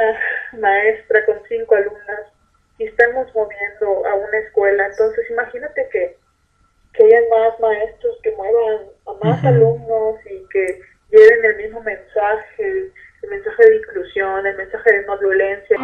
una maestra con cinco alumnas y estamos moviendo a una escuela. Entonces, imagínate que, que hayan más maestros que muevan a más alumnos y que lleven el mismo mensaje, el mensaje de inclusión, el mensaje de no violencia.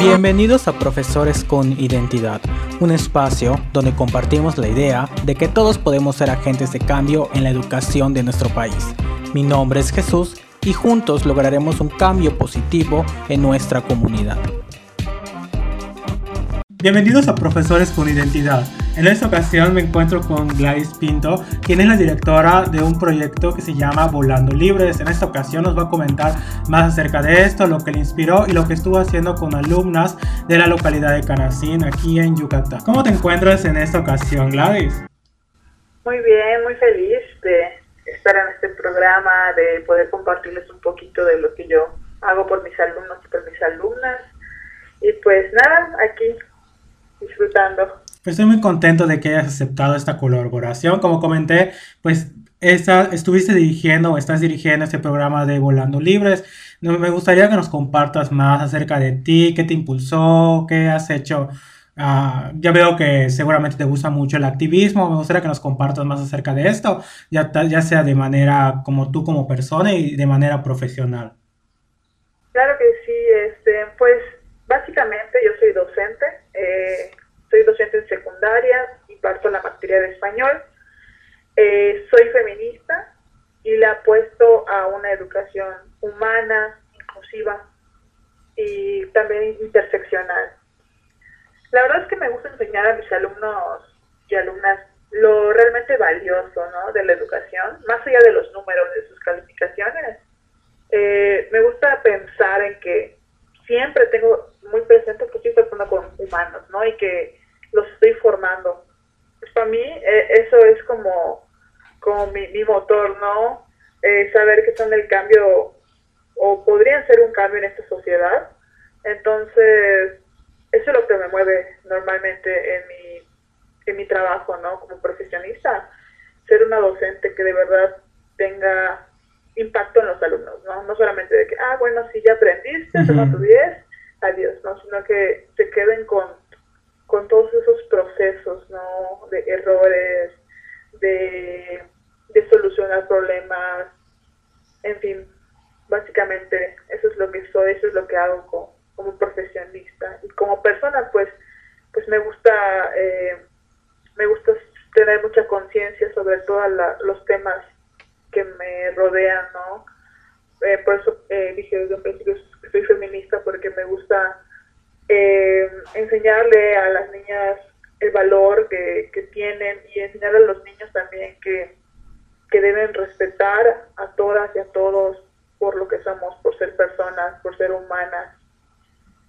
Bienvenidos a Profesores con Identidad, un espacio donde compartimos la idea de que todos podemos ser agentes de cambio en la educación de nuestro país. Mi nombre es Jesús y juntos lograremos un cambio positivo en nuestra comunidad. Bienvenidos a Profesores con Identidad. En esta ocasión me encuentro con Gladys Pinto, quien es la directora de un proyecto que se llama Volando Libres. En esta ocasión nos va a comentar más acerca de esto, lo que le inspiró y lo que estuvo haciendo con alumnas de la localidad de Canacín, aquí en Yucatán. ¿Cómo te encuentras en esta ocasión, Gladys? Muy bien, muy feliz de estar en este programa, de poder compartirles un poquito de lo que yo hago por mis alumnos y por mis alumnas. Y pues nada, aquí disfrutando. Pues estoy muy contento de que hayas aceptado esta colaboración. Como comenté, pues esta, estuviste dirigiendo o estás dirigiendo este programa de Volando Libres. Me gustaría que nos compartas más acerca de ti, qué te impulsó, qué has hecho. Uh, ya veo que seguramente te gusta mucho el activismo. Me gustaría que nos compartas más acerca de esto, ya, ya sea de manera como tú como persona y de manera profesional. Claro que sí. Este, pues básicamente yo soy docente. Eh, soy docente en secundaria, imparto la materia de español, eh, soy feminista y le apuesto a una educación humana, inclusiva y también interseccional. La verdad es que me gusta enseñar a mis alumnos y alumnas lo realmente valioso ¿no? de la educación, más allá de los números de sus calificaciones. Eh, me gusta pensar en que siempre tengo muy presente que estoy tratando con humanos, ¿no? Y que los estoy formando. Pues para mí eh, eso es como, como mi, motor, ¿no? Eh, saber que son el cambio o podrían ser un cambio en esta sociedad. Entonces, eso es lo que me mueve normalmente en mi, en mi trabajo, ¿no? Como profesionista, ser una docente que de verdad tenga impacto en los alumnos, ¿no? No solamente de que, ah, bueno, si ya aprendiste, toma tu 10, adiós, ¿no? Sino que se queden con con todos esos procesos, ¿no? De errores, de, solucionar problemas, en fin, básicamente eso es lo que soy, eso es lo que hago como, como profesionista y como persona, pues, pues me gusta, eh, me gusta tener mucha conciencia sobre todos los temas que me rodean, ¿no? Eh, por eso eh, dije desde un principio que soy feminista porque me gusta eh, enseñarle a las niñas el valor que, tienen y enseñar a los niños también que, que deben respetar a todas y a todos por lo que somos, por ser personas, por ser humanas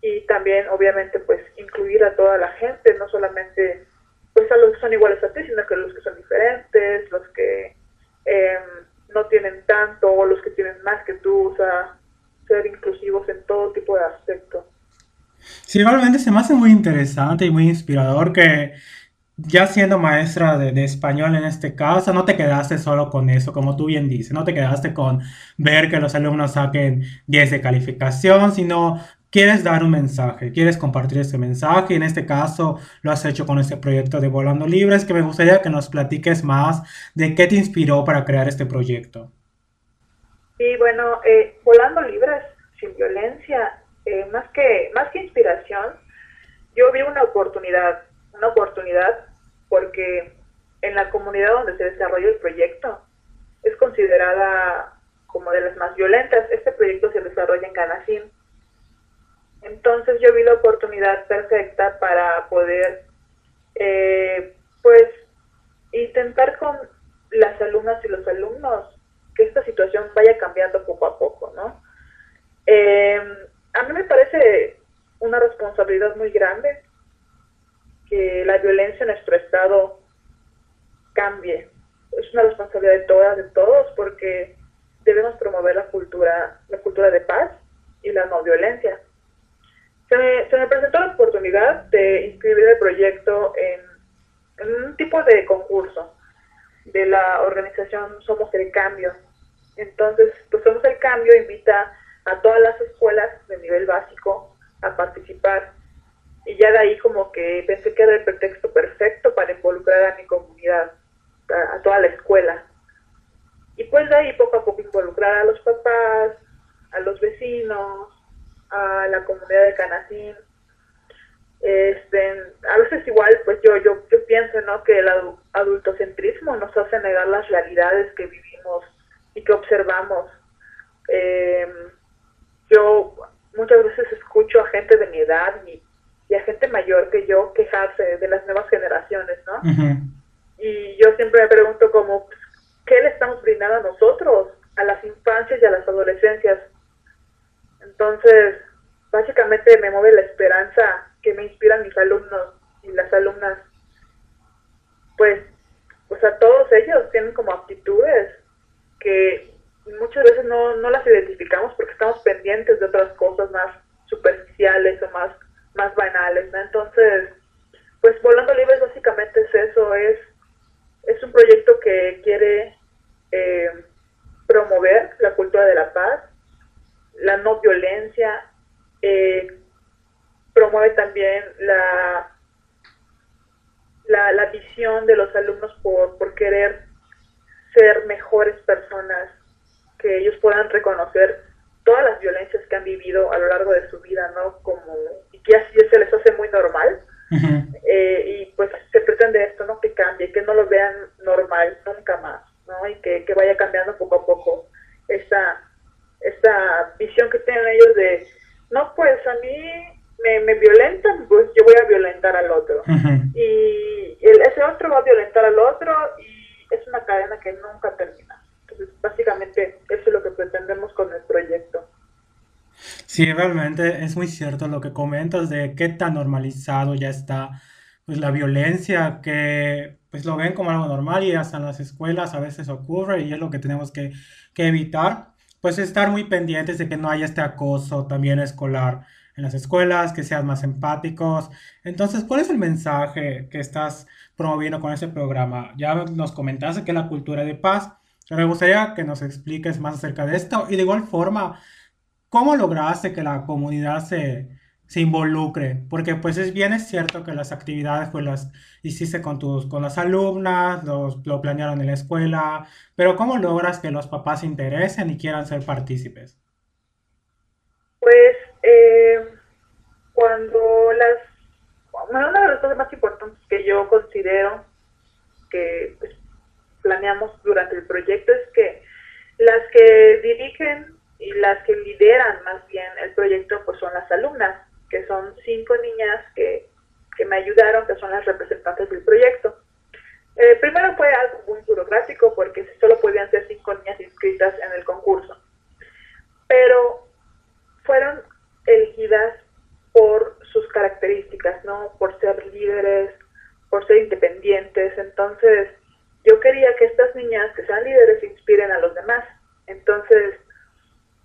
y también obviamente pues incluir a toda la gente, no solamente pues a los que son iguales a ti, sino que los que son diferentes, los que em, no tienen tanto o los que tienen más que tú, o sea, ser inclusivos en todo tipo de aspectos. Sí, realmente se me hace muy interesante y muy inspirador que ya siendo maestra de, español en este caso, no te quedaste solo con eso, como tú bien dices, no te quedaste con ver que los alumnos saquen 10 de calificación, sino quieres dar un mensaje, quieres compartir ese mensaje, y en este caso lo has hecho con este proyecto de Volando Libres, que me gustaría que nos platiques más de qué te inspiró para crear este proyecto. Sí, bueno, eh, Volando Libres sin violencia eh, más, que, más que inspiración, yo vi una oportunidad, una oportunidad porque en la comunidad donde se desarrolla el proyecto es considerada como de las más violentas. Este proyecto se desarrolla en Canacín. Entonces yo vi la oportunidad perfecta para poder, eh, pues, intentar con las alumnas y los alumnos que esta situación vaya cambiando poco a poco, ¿no? Me parece una responsabilidad muy grande que la violencia en nuestro estado cambie. Es una responsabilidad de todas, de todos, porque debemos promover la cultura, la cultura de paz y la no violencia. Se me, presentó la oportunidad de inscribir el proyecto en, un tipo de concurso de la organización Somos el Cambio. Entonces, pues Somos el Cambio invita a todas las escuelas de nivel básico a participar. Y ya de ahí como que pensé que era el pretexto perfecto para involucrar a mi comunidad, a, toda la escuela. Y pues de ahí poco a poco involucrar a los papás, a los vecinos, a la comunidad de Canacín. Este, a veces igual, pues yo, yo, yo pienso, ¿no? Que el adultocentrismo nos hace negar las realidades que vivimos y que observamos. Eh, yo muchas veces escucho a gente de mi edad y, a gente mayor que yo quejarse de las nuevas generaciones, ¿no? Y yo siempre me pregunto como, ¿qué le estamos brindando a nosotros, a las infancias y a las adolescencias? Entonces, básicamente me mueve la esperanza que me inspiran mis alumnos y las alumnas. Pues, o sea, todos ellos tienen como aptitudes que muchas veces no, no las identificamos porque estamos pendientes de otras cosas más superficiales o más, más banales, ¿no? Entonces, pues Volando Libres básicamente es eso, es, es un proyecto que quiere eh, promover la cultura de la paz, la no violencia, eh, promueve también la, la, la, visión de los alumnos por, por querer ser mejores personas, que ellos puedan reconocer todas las violencias que han vivido a lo largo de su vida, ¿no? Como, y que así se les hace muy normal. Eh, y pues se pretende esto, ¿no? Que cambie, que no lo vean normal nunca más, ¿no? Y que, que vaya cambiando poco a poco esa, esa visión que tienen ellos de, no, pues a mí me, me violentan, pues yo voy a violentar al otro. Y el, ese otro va a violentar al otro y es una cadena que nunca termina básicamente eso es lo que pretendemos con el proyecto. Sí, realmente es muy cierto lo que comentas de qué tan normalizado ya está pues la violencia que pues lo ven como algo normal y hasta en las escuelas a veces ocurre y es lo que tenemos que, que evitar pues estar muy pendientes de que no haya este acoso también escolar en las escuelas, que sean más empáticos. Entonces, ¿cuál es el mensaje que estás promoviendo con este programa? Ya nos comentaste que la cultura de paz, me gustaría que nos expliques más acerca de esto y de igual forma, ¿cómo lograste que la comunidad se, se involucre? Porque pues es bien es cierto que las actividades pues las hiciste con tus con las alumnas, los, lo planearon en la escuela, pero ¿cómo logras que los papás se interesen y quieran ser partícipes? Pues eh, cuando las una de las cosas más importantes que yo considero que pues, planeamos durante el proyecto es que las que dirigen y las que lideran más bien el proyecto pues son las alumnas, que son cinco niñas que, que me ayudaron, que son las representantes del proyecto. Eh, primero fue algo muy burocrático porque solo podían ser cinco niñas inscritas en el concurso, pero fueron elegidas por sus características, ¿no? Por ser líderes, por ser independientes, entonces yo quería que estas niñas que sean líderes inspiren a los demás. Entonces,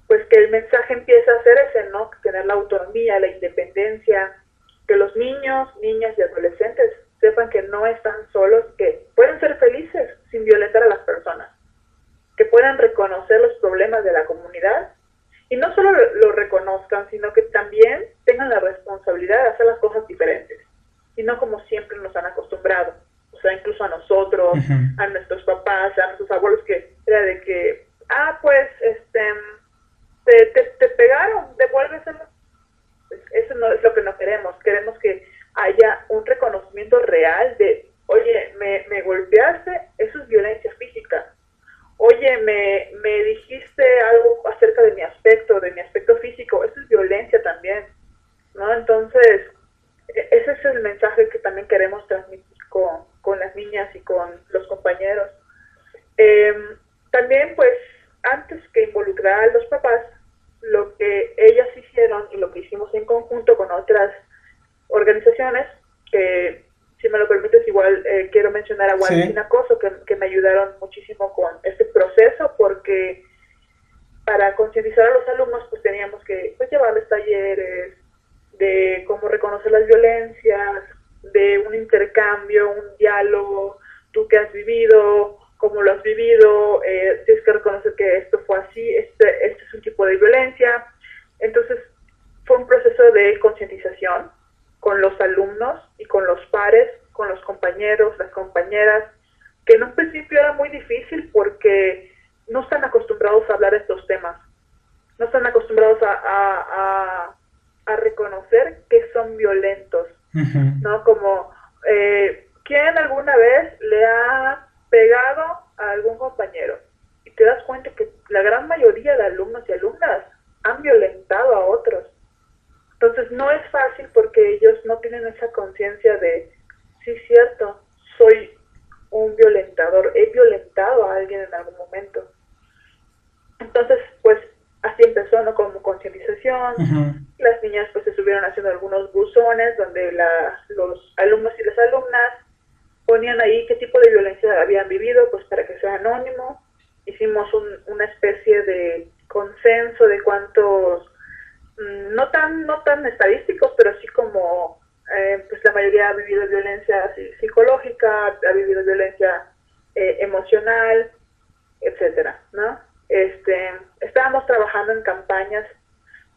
pues que el mensaje empiece a ser ese, ¿no? Tener la autonomía, la independencia, que los niños, niñas y adolescentes sepan que no están solos, que pueden ser felices sin violentar a las personas, que puedan reconocer los problemas de la comunidad y no solo lo, reconozcan, sino que también tengan la responsabilidad de hacer las cosas diferentes y no como siempre nos han acostumbrado o sea, incluso a nosotros, a nuestros papás, a nuestros abuelos, que era de que, ah, pues, este, te, te, pegaron, devuélveselo. Pues, eso no es lo que no queremos, queremos que haya un reconocimiento real de, oye, me, me golpeaste, eso es violencia física. Oye, me, me dijiste algo acerca de mi aspecto, de mi aspecto físico, eso es violencia también, ¿no? Entonces, e, ese es el mensaje que también queremos transmitir con, con las niñas y con los compañeros. Em, también, pues, antes que involucrar a los papás, lo que ellas hicieron y lo que hicimos en conjunto con otras organizaciones, que si me lo permites, igual eh, quiero mencionar a Guadalajara Acoso, que, que me ayudaron muchísimo con este proceso, porque para concientizar a los alumnos, pues teníamos que pues, llevarles talleres de cómo reconocer las violencias, de un intercambio, un diálogo, tú que has vivido, cómo lo has vivido, eh, tienes que reconocer que esto fue así, este, este es un tipo de violencia. Entonces, fue un proceso de concientización con los alumnos y con los pares, con los compañeros, las compañeras, que en un principio era muy difícil porque no están acostumbrados a hablar de estos temas, no están acostumbrados a, a, a, reconocer que son violentos, ¿no? Como, eh, ¿quién alguna vez le ha pegado a algún compañero? Y te das cuenta que la gran mayoría de alumnos y alumnas han violentado a otros. Entonces no es fácil porque ellos no tienen esa conciencia de, sí, cierto, soy un violentador, he violentado a alguien en algún momento. Entonces, pues así empezó, ¿no? Como concientización. Las niñas pues se estuvieron haciendo algunos buzones donde la, los alumnos y las alumnas ponían ahí qué tipo de violencia habían vivido, pues para que sea anónimo. Hicimos un, una especie de consenso de cuántos, no tan, no tan estadísticos, pero sí como eh, pues la mayoría ha vivido violencia psicológica, ha vivido violencia eh, emocional, etcétera, ¿no? Este, estábamos trabajando en campañas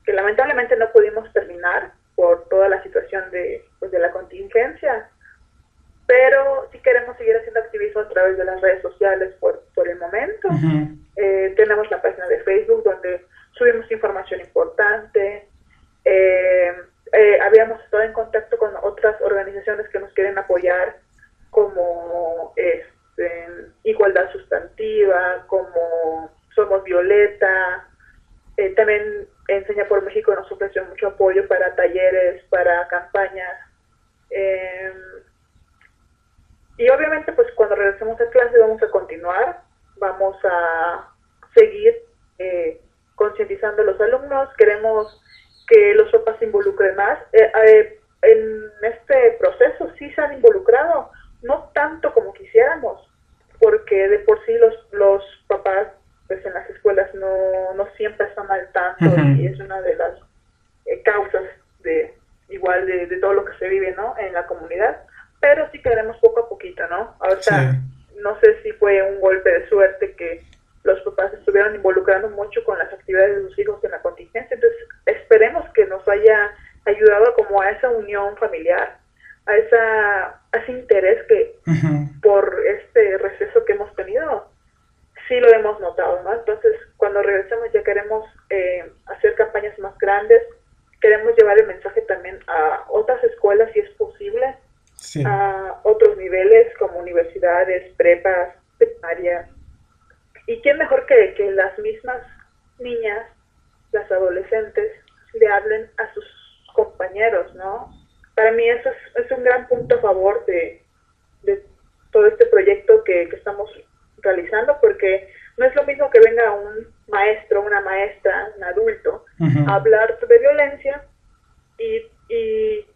que lamentablemente no pudimos terminar por toda la situación de, pues, de la contingencia, pero sí queremos seguir haciendo activismo a través de las redes sociales por, por el momento. Eh, tenemos la página de Facebook donde subimos información importante. Eh, eh, habíamos estado en contacto con otras organizaciones que nos quieren apoyar, como este, Igualdad Sustantiva, como Somos Violeta. también Enseña por México nos ofreció mucho apoyo para talleres, para campañas. y obviamente, pues cuando regresemos a clase vamos a continuar, vamos a seguir eh, concientizando a los alumnos, queremos que los papás se involucren más. Eh, eh, en este proceso sí se han involucrado, no tanto como quisiéramos, porque de por sí los, los papás pues en las escuelas no, no siempre están al tanto y es una de las causas de igual de, de, todo lo que se vive ¿no? en la comunidad, pero sí queremos poco a poquito, ¿no? Ahorita no sé si fue un golpe de suerte que los papás estuvieron involucrando mucho con las actividades de sus hijos en la contingencia. Entonces, esperemos que nos haya ayudado como a esa unión familiar, a, esa, ese interés que por este receso que hemos tenido, sí lo hemos notado, ¿no? Entonces, cuando regresemos ya queremos eh, hacer campañas más grandes, queremos llevar el mensaje también a otras escuelas si es posible, a otros niveles como universidades, prepas, primarias, ¿Y quién mejor que, que las mismas niñas, las adolescentes, le hablen a sus compañeros, ¿no? Para mí eso es, es un gran punto a favor de, de todo este proyecto que, que, estamos realizando, porque no es lo mismo que venga un maestro, una maestra, un adulto, a hablar de violencia y, y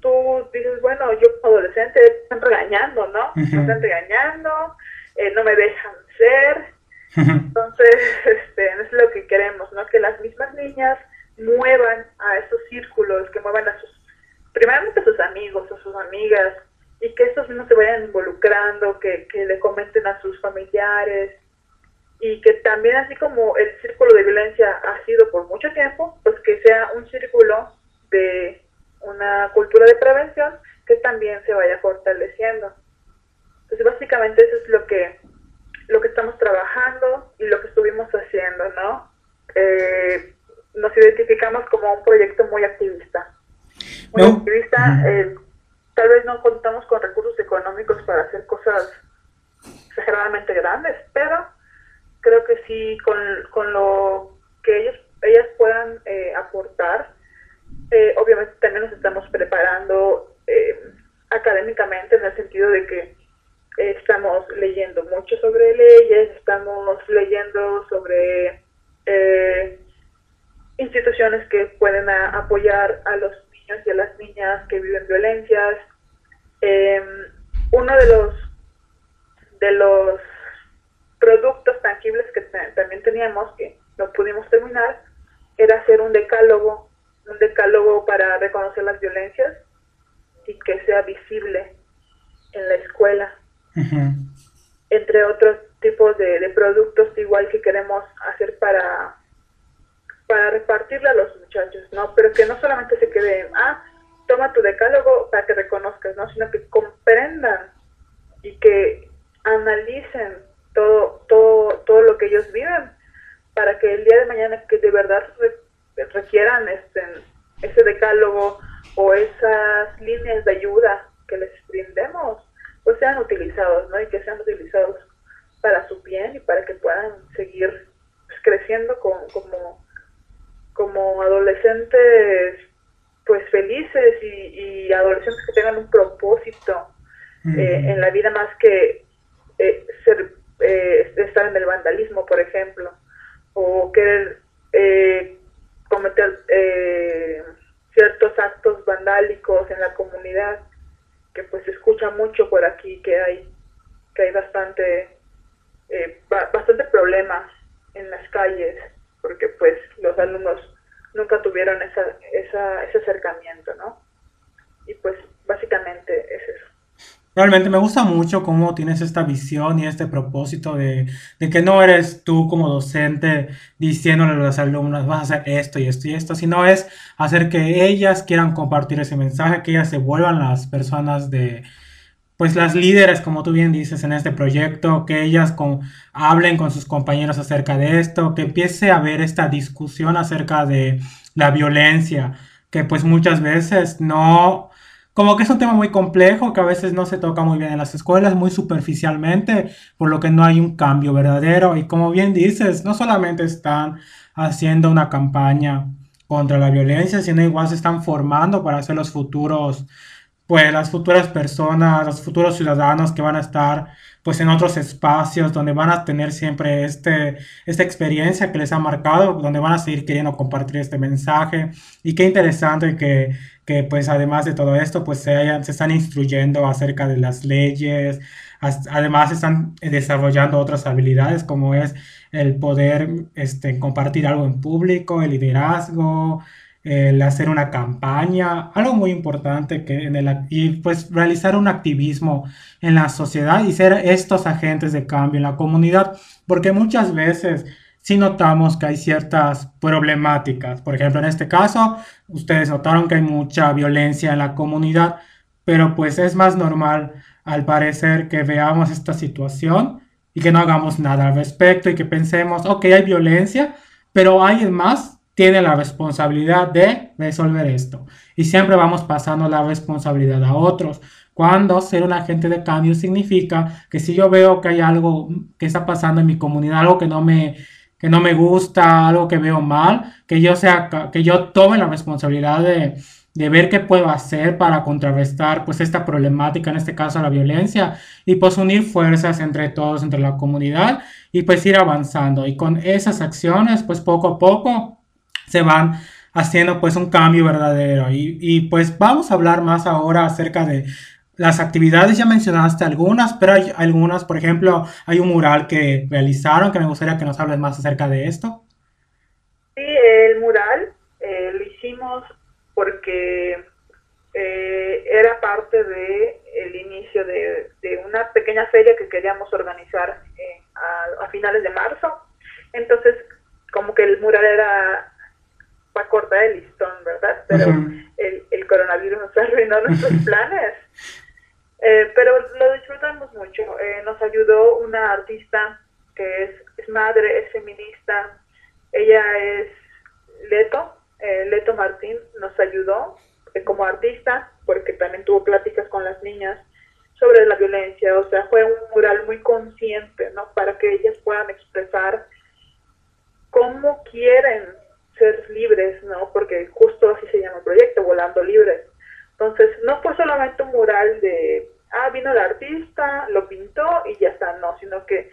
tú dices, bueno, yo como adolescente están regañando, ¿no? Me están regañando, eh, no me dejan ser, entonces, este, es lo que queremos, ¿no? Que las mismas niñas muevan a esos círculos, que muevan a sus, primeramente a sus amigos, a sus amigas, y que estos mismos se vayan involucrando, que, que le comenten a sus familiares, y que también así como el círculo de violencia ha sido por mucho tiempo, pues que sea un círculo de una cultura de prevención que también se vaya fortaleciendo. Entonces, básicamente eso es lo que lo que estamos trabajando y lo que estuvimos haciendo, ¿no? Eh, nos identificamos como un proyecto muy activista. Muy activista, eh, tal vez no contamos con recursos económicos para hacer cosas exageradamente grandes, pero creo que sí, con, con lo que ellos, ellas puedan eh, aportar, obviamente también nos estamos preparando académicamente en el sentido de que estamos leyendo mucho sobre leyes, estamos leyendo sobre eh, instituciones que pueden apoyar a los niños y a las niñas que viven violencias. Em, uno de los de los productos tangibles que también teníamos que no pudimos terminar era hacer un decálogo, un decálogo para reconocer las violencias y que sea visible en la escuela entre otros tipos de, productos igual que queremos hacer para, para repartirle a los muchachos, ¿no? Pero que no solamente se quede, ah, toma tu decálogo para que reconozcas, ¿no? Sino que comprendan y que analicen todo, todo, todo lo que ellos viven para que el día de mañana que de verdad requieran este, ese decálogo o esas líneas de ayuda que les brindemos, pues sean utilizados, ¿no? Y que sean utilizados para su bien y para que puedan seguir pues, creciendo como, como adolescentes pues felices y, adolescentes que tengan un propósito eh, en la vida más que eh, ser, eh, estar en el vandalismo, por ejemplo, o querer cometer ciertos actos vandálicos en la comunidad, que pues se escucha mucho por aquí, que hay, que hay bastante, bastante problemas en las calles, porque pues los alumnos nunca tuvieron esa, esa, ese acercamiento, ¿no? Y pues básicamente es eso. Realmente me gusta mucho cómo tienes esta visión y este propósito de, que no eres tú como docente diciéndole a los alumnos vas a hacer esto y esto y esto, sino es hacer que ellas quieran compartir ese mensaje, que ellas se vuelvan las personas de, pues las líderes, como tú bien dices, en este proyecto, que ellas hablen con sus compañeros acerca de esto, que empiece a haber esta discusión acerca de la violencia, que pues muchas veces no, como que es un tema muy complejo, que a veces no se toca muy bien en las escuelas, muy superficialmente, por lo que no hay un cambio verdadero. Y como bien dices, no solamente están haciendo una campaña contra la violencia, sino igual se están formando para ser los futuros pues las futuras personas, los futuros ciudadanos que van a estar pues en otros espacios donde van a tener siempre este, esta experiencia que les ha marcado, donde van a seguir queriendo compartir este mensaje. Y qué interesante que, que pues además de todo esto pues se, están instruyendo acerca de las leyes, además están desarrollando otras habilidades como es el poder este, compartir algo en público, el liderazgo, el hacer una campaña, algo muy importante que y pues realizar un activismo en la sociedad y ser estos agentes de cambio en la comunidad, porque muchas veces sí notamos que hay ciertas problemáticas. Por ejemplo, en este caso, ustedes notaron que hay mucha violencia en la comunidad, pero pues es más normal al parecer que veamos esta situación y que no hagamos nada al respecto y que pensemos, ok, hay violencia, pero hay más tiene la responsabilidad de resolver esto. Y siempre vamos pasando la responsabilidad a otros. Cuando ser un agente de cambio significa que si yo veo que hay algo que está pasando en mi comunidad, algo que no me, que no me gusta, algo que veo mal, que yo, sea, que yo tome la responsabilidad de, de ver qué puedo hacer para contrarrestar pues esta problemática, en este caso la violencia, y pues unir fuerzas entre todos, entre la comunidad, y pues ir avanzando. Y con esas acciones, pues poco a poco se van haciendo pues un cambio verdadero. Y, pues vamos a hablar más ahora acerca de las actividades, ya mencionaste algunas, pero hay algunas, por ejemplo, hay un mural que realizaron que me gustaría que nos hables más acerca de esto. Sí, el mural eh, lo hicimos porque eh, era parte de el inicio de, una pequeña feria que queríamos organizar eh, a, a finales de marzo. Entonces, como que el mural era a cortar el listón, ¿verdad? Pero el, el, coronavirus nos arruinó nuestros planes. Eh, pero lo disfrutamos mucho. Eh, nos ayudó una artista que es, madre, es feminista. Ella es Leto, eh, Leto Martín, nos ayudó como artista porque también tuvo pláticas con las niñas sobre la violencia. O sea, fue un mural muy consciente, ¿no? Para que ellas puedan expresar cómo quieren ser libres, ¿no? Porque justo así se llama el proyecto, Volando Libres. Entonces, no fue solamente un mural de, ah, vino el artista, lo pintó y ya está, no, sino que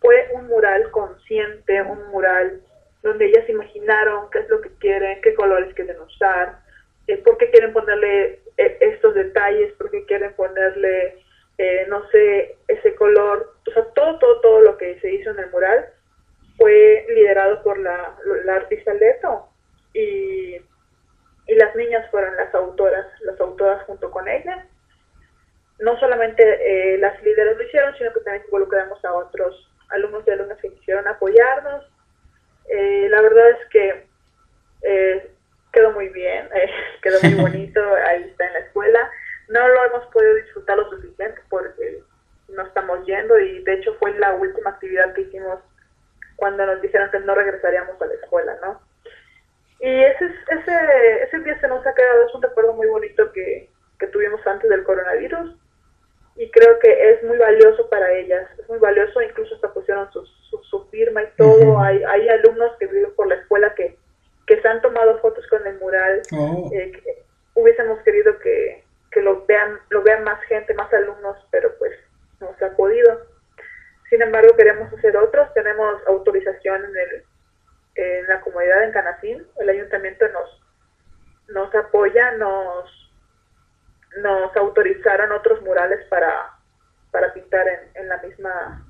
fue un mural consciente, un mural donde ellas imaginaron qué es lo que quieren, qué colores quieren usar, eh, por qué quieren ponerle eh, estos detalles, por qué quieren ponerle, eh, no sé, ese color, o sea, todo, todo, todo lo que se hizo en el mural fue liderado por la, artista Leto. Y, y, las niñas fueron las autoras, las autoras junto con ella. No solamente eh, las líderes lo hicieron, sino que también involucramos a otros alumnos y alumnas que quisieron apoyarnos. Eh, la verdad es que eh, quedó muy bien, eh, quedó muy bonito, ahí está en la escuela. No lo hemos podido disfrutar lo suficiente porque no estamos yendo y de hecho fue la última actividad que hicimos cuando nos dijeron que no regresaríamos a la escuela, ¿no? Y ese, ese, ese día se nos ha quedado, es un recuerdo muy bonito que, que tuvimos antes del coronavirus y creo que es muy valioso para ellas, es muy valioso, incluso hasta pusieron su, su, firma y todo, hay, hay alumnos que viven por la escuela que, que se han tomado fotos con el mural, oh. eh, hubiésemos querido que, que, lo vean lo vean más gente, más alumnos, pero pues no se ha podido. Sin embargo, queremos hacer otros, tenemos autorización en, el, en la comunidad en Canacín, el ayuntamiento nos, nos apoya, nos nos autorizaron otros murales para, para pintar en, en la misma,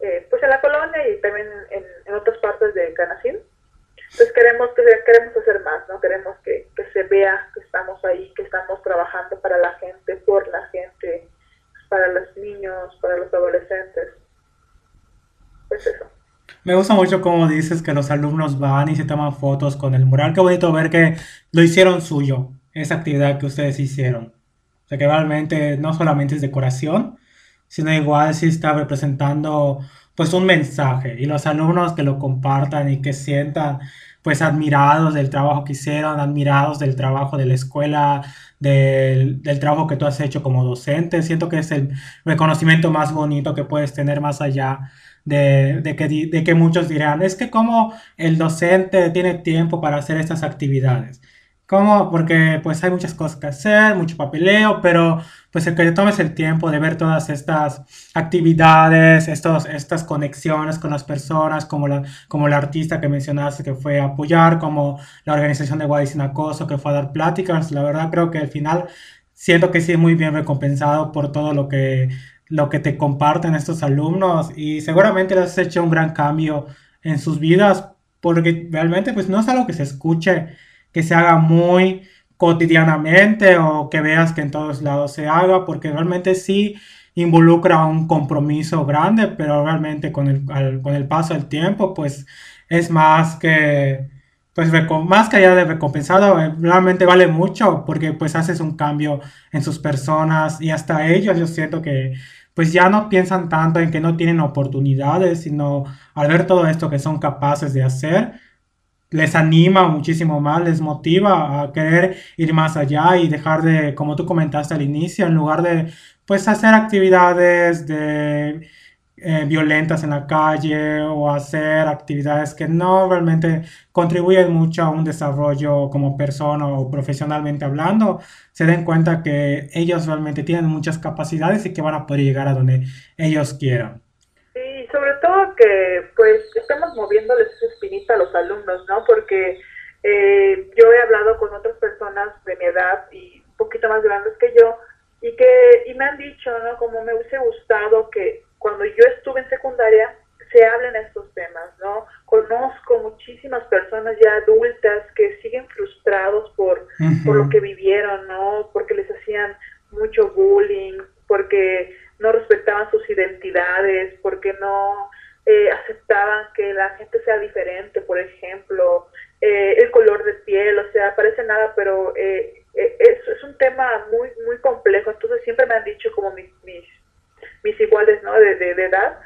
eh, pues en la colonia y también en, en otras partes de Canacín. Entonces queremos, queremos hacer más, ¿no? Queremos que, que, se vea que estamos ahí, que estamos trabajando para la gente, por la gente, para los niños, para los adolescentes. Pues eso. Me gusta mucho como dices que los alumnos van y se toman fotos con el mural. Qué bonito ver que lo hicieron suyo, esa actividad que ustedes hicieron. O sea, que realmente no solamente es decoración, sino igual sí está representando pues un mensaje y los alumnos que lo compartan y que sientan pues admirados del trabajo que hicieron, admirados del trabajo de la escuela, del, del, trabajo que tú has hecho como docente. Siento que es el reconocimiento más bonito que puedes tener más allá de, de, que, de que muchos dirán, es que como el docente tiene tiempo para hacer estas actividades. ¿Cómo? Porque pues hay muchas cosas que hacer, mucho papeleo, pero pues el que te tomes el tiempo de ver todas estas actividades, estos, estas conexiones con las personas, como la, como la artista que mencionaste que fue a apoyar, como la organización de Guay Acoso que fue a dar pláticas, la verdad creo que al final siento que sí es muy bien recompensado por todo lo que, lo que te comparten estos alumnos y seguramente les has hecho un gran cambio en sus vidas porque realmente pues no es algo que se escuche que se haga muy cotidianamente o que veas que en todos lados se haga, porque realmente sí involucra un compromiso grande, pero realmente con el, con el paso del tiempo, pues es más que, pues más que allá de recompensado, eh, realmente vale mucho porque pues haces un cambio en sus personas y hasta ellos. Yo siento que pues ya no piensan tanto en que no tienen oportunidades, sino al ver todo esto que son capaces de hacer, les anima muchísimo más, les motiva a querer ir más allá y dejar de, como tú comentaste al inicio, en lugar de pues hacer actividades de eh, violentas en la calle o hacer actividades que no realmente contribuyen mucho a un desarrollo como persona o profesionalmente hablando, se den cuenta que ellos realmente tienen muchas capacidades y que van a poder llegar a donde ellos quieran sobre todo que pues estamos moviéndoles esa espinita a los alumnos, ¿no? Porque eh, yo he hablado con otras personas de mi edad y un poquito más grandes que yo y que y me han dicho, ¿no? Como me hubiese gustado que cuando yo estuve en secundaria se hablen estos temas, ¿no? Conozco muchísimas personas ya adultas que siguen frustrados por, por lo que vivieron, ¿no? Porque les hacían mucho bullying, porque no respetaban sus identidades, porque no eh, aceptaban que la gente sea diferente, por ejemplo, eh, el color de piel, o sea, parece nada, pero eh, es, es, un tema muy muy complejo, entonces siempre me han dicho como mis, mis, mis iguales ¿no? de, de, edad,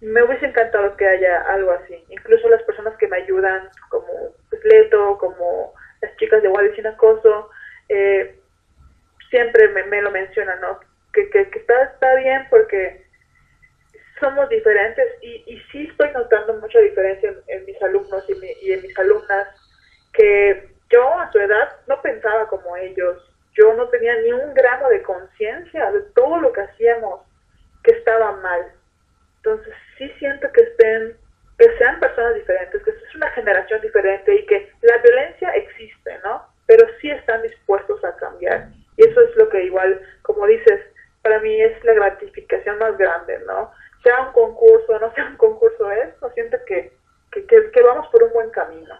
me hubiese encantado que haya algo así, incluso las personas que me ayudan, como pues, Leto, como las chicas de Wadi Sin Acoso, siempre me, me lo mencionan, ¿no? que, que, está, está bien porque somos diferentes y, y sí estoy notando mucha diferencia en, mis alumnos y, y, en mis alumnas que yo a su edad no pensaba como ellos, yo no tenía ni un gramo de conciencia de todo lo que hacíamos que estaba mal. Entonces sí siento que estén, que sean personas diferentes, que es una generación diferente y que la violencia existe, ¿no? Pero sí están dispuestos a cambiar. Y eso es lo que igual, como dices, para mí es la gratificación más grande, ¿no? Sea un concurso, no sea un concurso, es, no siento que, que, que, vamos por un buen camino.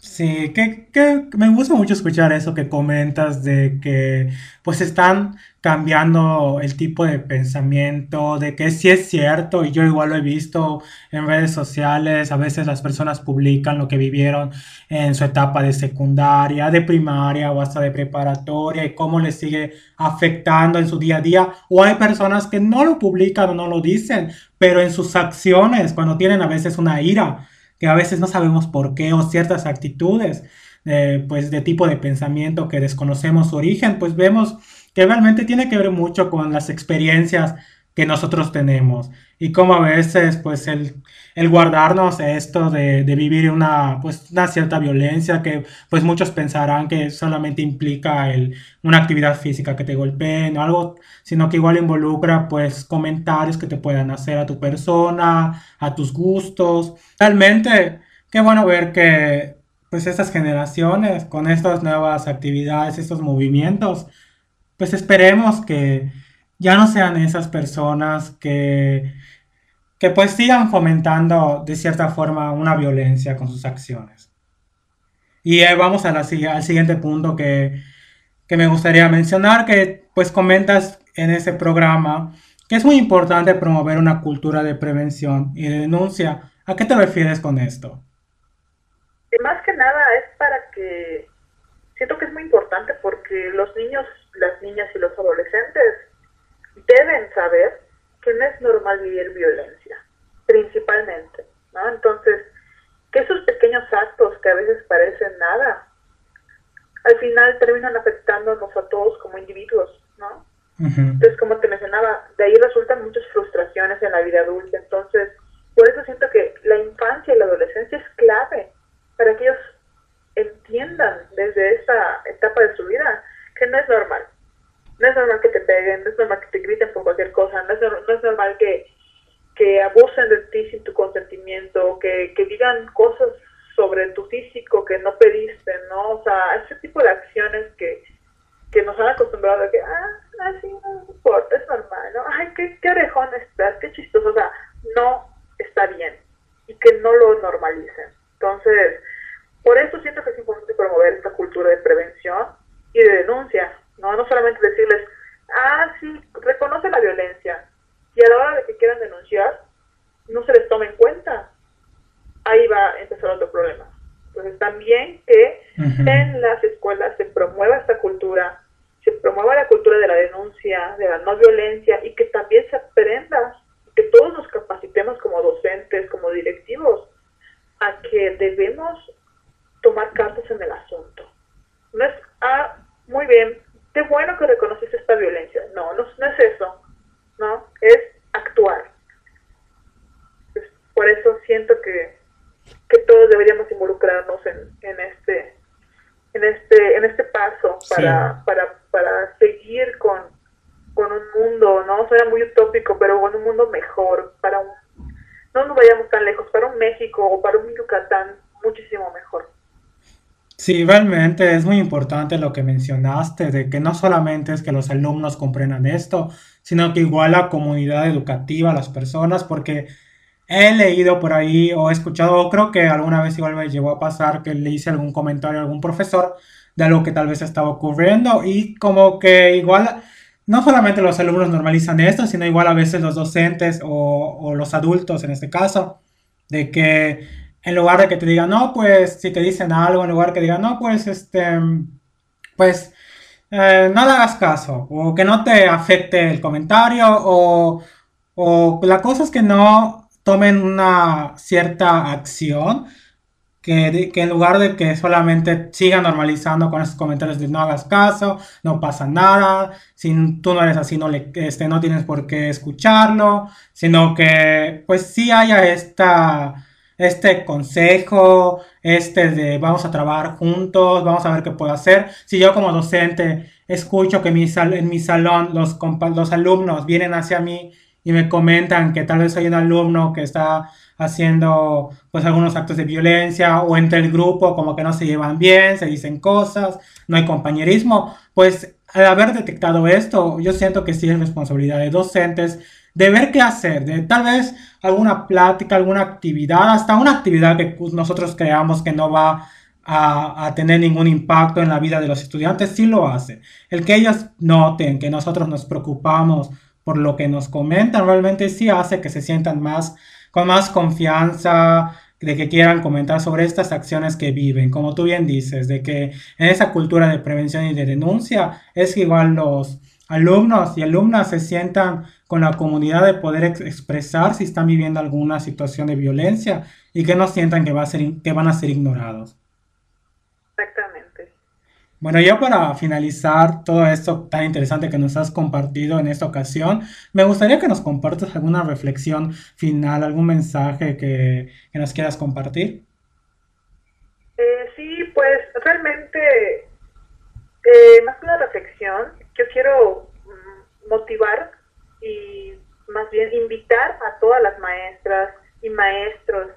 Sí, que, que me gusta mucho escuchar eso que comentas de que pues están cambiando el tipo de pensamiento, de que sí es cierto, y yo igual lo he visto en redes sociales, a veces las personas publican lo que vivieron en su etapa de secundaria, de primaria o hasta de preparatoria y cómo les sigue afectando en su día a día, o hay personas que no lo publican o no lo dicen, pero en sus acciones, cuando tienen a veces una ira que a veces no sabemos por qué o ciertas actitudes, eh, pues de tipo de pensamiento que desconocemos su origen, pues vemos que realmente tiene que ver mucho con las experiencias que nosotros tenemos. Y como a veces pues el, el guardarnos esto de, de, vivir una pues una cierta violencia que pues muchos pensarán que solamente implica el, una actividad física que te golpeen o algo sino que igual involucra pues comentarios que te puedan hacer a tu persona a tus gustos. Realmente qué bueno ver que pues estas generaciones con estas nuevas actividades estos movimientos pues esperemos que ya no sean esas personas que, que pues sigan fomentando de cierta forma una violencia con sus acciones. Y vamos a la, al siguiente punto que, que me gustaría mencionar, que pues comentas en ese programa que es muy importante promover una cultura de prevención y de denuncia. ¿A qué te refieres con esto? Más que nada es para que siento que es muy importante porque los niños, las niñas y los adolescentes deben saber que no es normal vivir violencia, principalmente, ¿no? Entonces, que esos pequeños actos que a veces parecen nada, al final terminan afectándonos a todos como individuos, ¿no? Entonces, como te mencionaba, de ahí resultan muchas frustraciones en la vida adulta. Entonces, por eso siento que la infancia y la adolescencia es clave para que ellos entiendan desde esa etapa de su vida que no es normal, no es normal que te peguen, no es normal que te griten por cualquier cosa, no es, no es normal que, que abusen de ti sin tu consentimiento, que, que digan cosas sobre tu físico que no pediste, ¿no? O sea, ese tipo de acciones que, que nos han acostumbrado a que, ah, así no importa, es normal, ¿no? Ay, qué, qué orejón estás, qué chistoso, o sea, no está bien y que no lo normalicen. Entonces, por eso siento que es importante promover esta cultura de prevención y de denuncia, ¿no? No solamente decirles, ah, sí, reconoce la violencia, y a la hora de que quieran denunciar, no se les tome en cuenta. Ahí va a empezar otro problema. Entonces también que en las escuelas se promueva esta cultura, se promueva la cultura de la denuncia, de la no violencia y que también se aprenda, que todos nos capacitemos como docentes, como directivos, a que debemos tomar cartas en el asunto. No es, ah, muy bien, qué bueno que reconoces esta violencia. No, no, es eso, ¿no? Es actuar. por eso siento que, que todos deberíamos involucrarnos en, en este en este en este paso para, para, para seguir con, con un mundo, ¿no? Suena muy utópico, pero con un mundo mejor, para un, no nos vayamos tan lejos, para un México o para un Yucatán muchísimo mejor. Sí, realmente es muy importante lo que mencionaste, de que no solamente es que los alumnos comprendan esto, sino que igual la comunidad educativa, las personas, porque he leído por ahí o he escuchado, o creo que alguna vez igual me llegó a pasar que le hice algún comentario a algún profesor de algo que tal vez estaba ocurriendo y como que igual no solamente los alumnos normalizan esto, sino igual a veces los docentes o los adultos en este caso, de que en lugar de que te digan, no, pues si te dicen algo, en lugar de que digan, no, pues este, pues eh, no le hagas caso, o que no te afecte el comentario, o, o la cosa es que no tomen una cierta acción, que, que, en lugar de que solamente sigan normalizando con esos comentarios de no hagas caso, no pasa nada, si tú no eres así, no, le, este, no tienes por qué escucharlo, sino que pues sí haya esta este consejo, este de vamos a trabajar juntos, vamos a ver qué puedo hacer. Si yo como docente escucho que mi sal, en mi salón los, los alumnos vienen hacia mí y me comentan que tal vez soy un alumno que está haciendo pues algunos actos de violencia o entre el grupo como que no se llevan bien, se dicen cosas, no hay compañerismo, pues al haber detectado esto, yo siento que sí es responsabilidad de docentes de ver qué hacer, de tal vez alguna plática, alguna actividad, hasta una actividad que nosotros creamos que no va a, a, tener ningún impacto en la vida de los estudiantes, sí lo hace. El que ellos noten que nosotros nos preocupamos por lo que nos comentan, realmente sí hace que se sientan más, con más confianza, de que quieran comentar sobre estas acciones que viven, como tú bien dices, de que en esa cultura de prevención y de denuncia es que igual los alumnos y alumnas se sientan con la comunidad de poder ex expresar si están viviendo alguna situación de violencia y que no sientan que, va a ser, que van a ser ignorados. Exactamente. Bueno, ya para finalizar todo esto tan interesante que nos has compartido en esta ocasión, me gustaría que nos compartas alguna reflexión final, algún mensaje que, que nos quieras compartir. Eh, sí, pues realmente, eh, más que una reflexión, yo quiero mm, motivar y más bien invitar a todas las maestras y maestros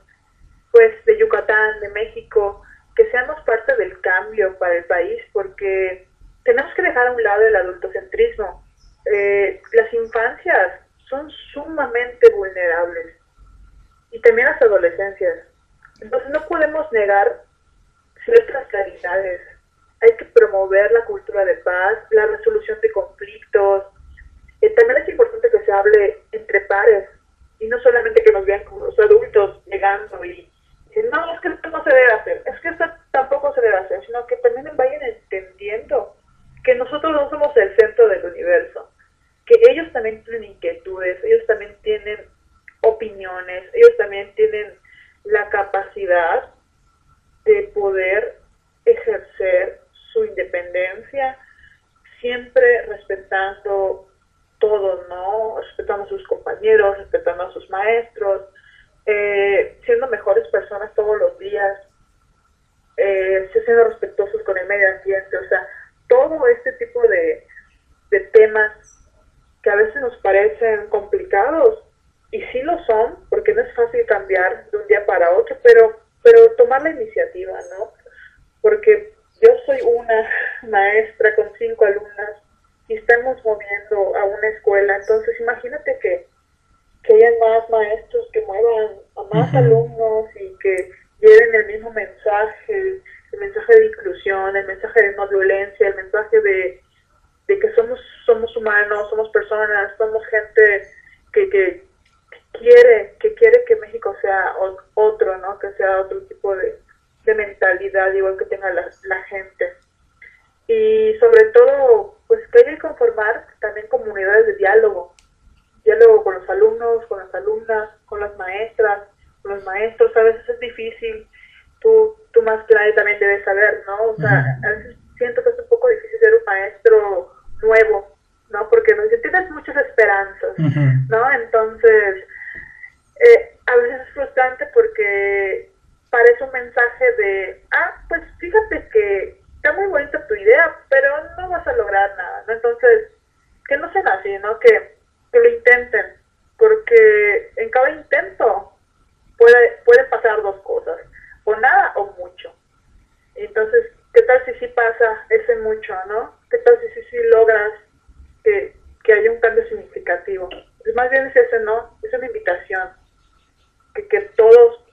pues de Yucatán, de México, que seamos parte del cambio para el país, porque tenemos que dejar a un lado el adultocentrismo. Eh, las infancias son sumamente vulnerables y también las adolescencias. Entonces no podemos negar ciertas realidades. Hay que promover la cultura de paz, la resolución de conflictos, eh, también es importante que se hable entre pares y no solamente que nos vean como los adultos llegando y dicen, no, es que esto no se debe hacer, es que esto tampoco se debe hacer, sino que también vayan entendiendo que nosotros no somos el centro del universo, que ellos también tienen inquietudes, ellos también tienen opiniones, ellos también tienen la capacidad de poder ejercer su independencia, siempre respetando todos, ¿no? Respetando a sus compañeros, respetando a sus maestros, eh, siendo mejores personas todos los días, eh, siendo respetuosos con el medio ambiente, o sea, todo este tipo de, de temas que a veces nos parecen complicados, y sí lo son, porque no es fácil cambiar de un día para otro, pero, pero tomar la iniciativa, ¿no? Porque yo soy una maestra con cinco alumnas y estamos moviendo a una escuela. Entonces, imagínate que, que hayan más maestros que muevan a más alumnos y que lleven el mismo mensaje, el mensaje de inclusión, el mensaje de no violencia, el mensaje de, de que somos, somos humanos, somos personas, somos gente que, que, quiere, que quiere que México sea otro, ¿no? Que sea otro tipo de, de mentalidad, igual que tenga la, la gente. Y sobre todo, pues que hay que conformar también comunidades de diálogo, diálogo con los alumnos, con las alumnas, con las maestras, con los maestros, a veces es difícil, tú, tú más clave también debes saber, ¿no? O sea, a veces siento que es un poco difícil ser un maestro nuevo, ¿no? Porque no, tienes muchas esperanzas, ¿no? Entonces, eh, a veces es frustrante porque parece un mensaje de, ah, pues fíjate que está muy bonita tu idea, pero no vas a lograr nada, ¿no? Entonces, que no sean así, ¿no? Que, lo intenten, porque en cada intento puede, puede pasar dos cosas, o nada o mucho. Entonces, ¿qué tal si sí pasa ese mucho, ¿no? ¿Qué tal si sí, sí logras que, que haya un cambio significativo? Pues más bien es ese, ¿no? Es una invitación, que, que todos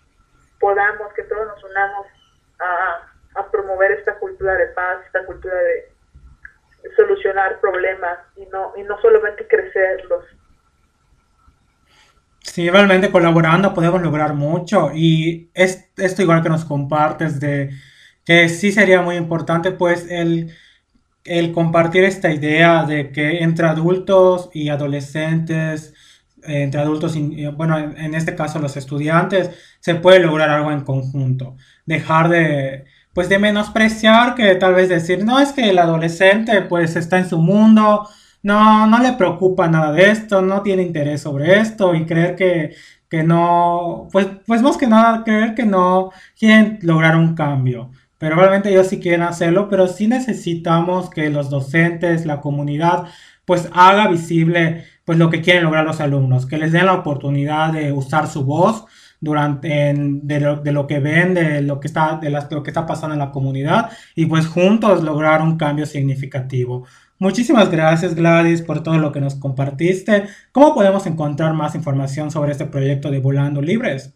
podamos, que todos nos unamos a a promover esta cultura de paz, esta cultura de, solucionar problemas y no, y no solamente crecerlos. Sí, realmente colaborando podemos lograr mucho y es, esto igual que nos compartes de que sí sería muy importante pues el, el compartir esta idea de que entre adultos y adolescentes, entre adultos bueno, en este caso los estudiantes, se puede lograr algo en conjunto. Dejar de, pues de menospreciar que tal vez decir, no, es que el adolescente pues está en su mundo, no, no le preocupa nada de esto, no tiene interés sobre esto y creer que, que no, pues, pues más que nada creer que no quieren lograr un cambio. Pero realmente ellos sí quieren hacerlo, pero sí necesitamos que los docentes, la comunidad, pues haga visible pues lo que quieren lograr los alumnos, que les den la oportunidad de usar su voz, durante de, lo, que ven, de lo que está de lo que está pasando en la comunidad y pues juntos lograr un cambio significativo. Muchísimas gracias Gladys por todo lo que nos compartiste. ¿Cómo podemos encontrar más información sobre este proyecto de Volando Libres?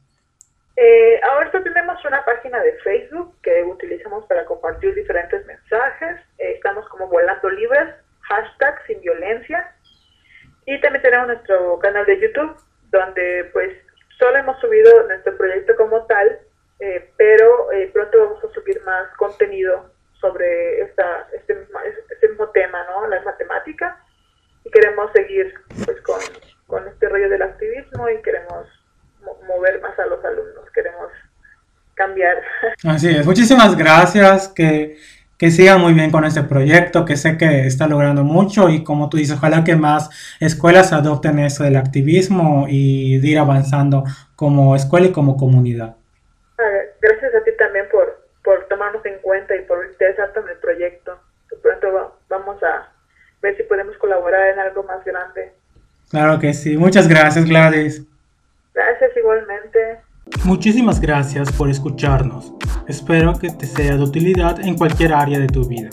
Eh, ahorita tenemos una página de Facebook que utilizamos para compartir diferentes mensajes. Eh, estamos como Volando Libres, hashtag sin violencia. Y también tenemos nuestro canal de YouTube, donde pues solo hemos subido nuestro proyecto como tal, eh, pero eh, pronto vamos a subir más contenido sobre esta, este, mismo, este mismo tema, ¿no? Las matemáticas. Y queremos seguir pues con, con este rollo del activismo y queremos mover más a los alumnos, queremos cambiar. Así es, muchísimas gracias, que, que sigan muy bien con este proyecto, que sé que está logrando mucho y como tú dices, ojalá que más escuelas adopten eso del activismo y de ir avanzando como escuela y como comunidad. Gracias a ti también por, por tomarnos en cuenta y por interesarte en el proyecto. De pronto vamos a ver si podemos colaborar en algo más grande. Claro que sí. Muchas gracias, Gladys. Gracias igualmente. Muchísimas gracias por escucharnos. Espero que te sea de utilidad en cualquier área de tu vida.